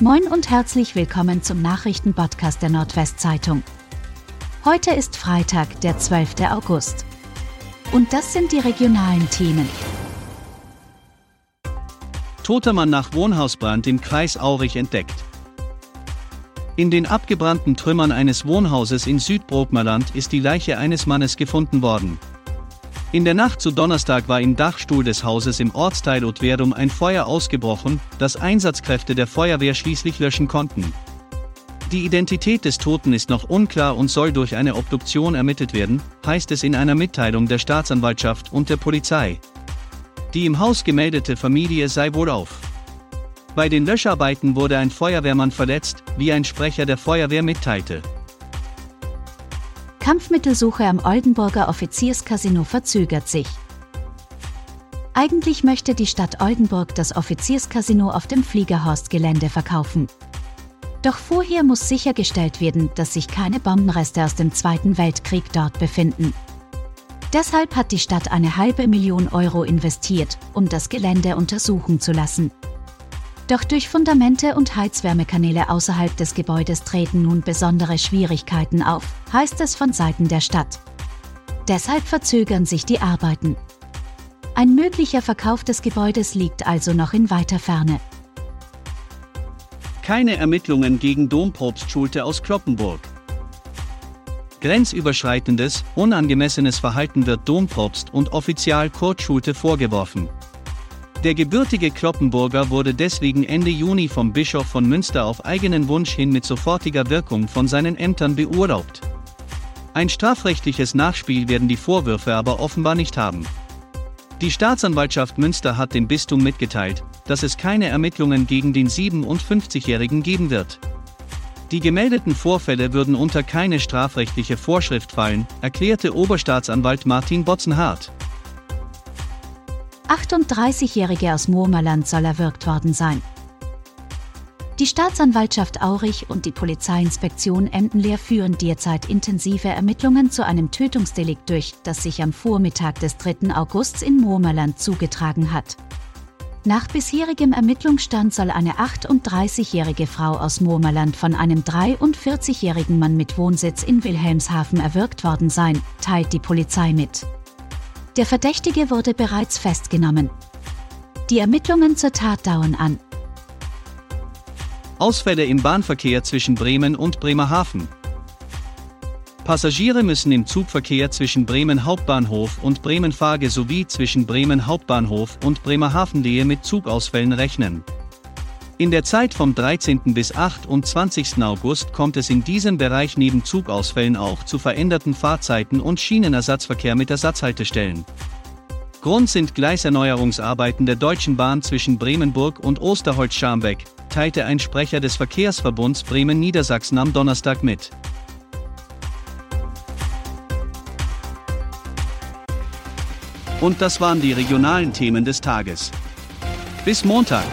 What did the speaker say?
Moin und herzlich willkommen zum Nachrichtenpodcast der Nordwestzeitung. Heute ist Freitag, der 12. August. Und das sind die regionalen Themen. Toter Mann nach Wohnhausbrand im Kreis Aurich entdeckt. In den abgebrannten Trümmern eines Wohnhauses in Südbrokmerland ist die Leiche eines Mannes gefunden worden. In der Nacht zu Donnerstag war im Dachstuhl des Hauses im Ortsteil Otverdum ein Feuer ausgebrochen, das Einsatzkräfte der Feuerwehr schließlich löschen konnten. Die Identität des Toten ist noch unklar und soll durch eine Obduktion ermittelt werden, heißt es in einer Mitteilung der Staatsanwaltschaft und der Polizei. Die im Haus gemeldete Familie sei wohlauf. Bei den Löscharbeiten wurde ein Feuerwehrmann verletzt, wie ein Sprecher der Feuerwehr mitteilte. Kampfmittelsuche am Oldenburger Offizierscasino verzögert sich. Eigentlich möchte die Stadt Oldenburg das Offizierscasino auf dem Fliegerhorstgelände verkaufen. Doch vorher muss sichergestellt werden, dass sich keine Bombenreste aus dem Zweiten Weltkrieg dort befinden. Deshalb hat die Stadt eine halbe Million Euro investiert, um das Gelände untersuchen zu lassen. Doch durch Fundamente und Heizwärmekanäle außerhalb des Gebäudes treten nun besondere Schwierigkeiten auf, heißt es von Seiten der Stadt. Deshalb verzögern sich die Arbeiten. Ein möglicher Verkauf des Gebäudes liegt also noch in weiter Ferne. Keine Ermittlungen gegen Dompropstschulte aus Kloppenburg. Grenzüberschreitendes, unangemessenes Verhalten wird Dompropst und Offizial Kurt Schulte vorgeworfen. Der gebürtige Kloppenburger wurde deswegen Ende Juni vom Bischof von Münster auf eigenen Wunsch hin mit sofortiger Wirkung von seinen Ämtern beurlaubt. Ein strafrechtliches Nachspiel werden die Vorwürfe aber offenbar nicht haben. Die Staatsanwaltschaft Münster hat dem Bistum mitgeteilt, dass es keine Ermittlungen gegen den 57-Jährigen geben wird. Die gemeldeten Vorfälle würden unter keine strafrechtliche Vorschrift fallen, erklärte Oberstaatsanwalt Martin Botzenhardt. 38-Jährige aus Murmerland soll erwürgt worden sein. Die Staatsanwaltschaft Aurich und die Polizeiinspektion Emdenleer führen derzeit intensive Ermittlungen zu einem Tötungsdelikt durch, das sich am Vormittag des 3. Augusts in Murmerland zugetragen hat. Nach bisherigem Ermittlungsstand soll eine 38-jährige Frau aus Murmerland von einem 43-jährigen Mann mit Wohnsitz in Wilhelmshaven erwürgt worden sein, teilt die Polizei mit. Der Verdächtige wurde bereits festgenommen. Die Ermittlungen zur Tat dauern an. Ausfälle im Bahnverkehr zwischen Bremen und Bremerhaven. Passagiere müssen im Zugverkehr zwischen Bremen Hauptbahnhof und Bremen Fage sowie zwischen Bremen Hauptbahnhof und Bremerhaven-Lehe mit Zugausfällen rechnen. In der Zeit vom 13. bis 28. August kommt es in diesem Bereich neben Zugausfällen auch zu veränderten Fahrzeiten und Schienenersatzverkehr mit Ersatzhaltestellen. Grund sind Gleiserneuerungsarbeiten der Deutschen Bahn zwischen Bremenburg und Osterholz-Scharmbeck, teilte ein Sprecher des Verkehrsverbunds Bremen-Niedersachsen am Donnerstag mit. Und das waren die regionalen Themen des Tages. Bis Montag.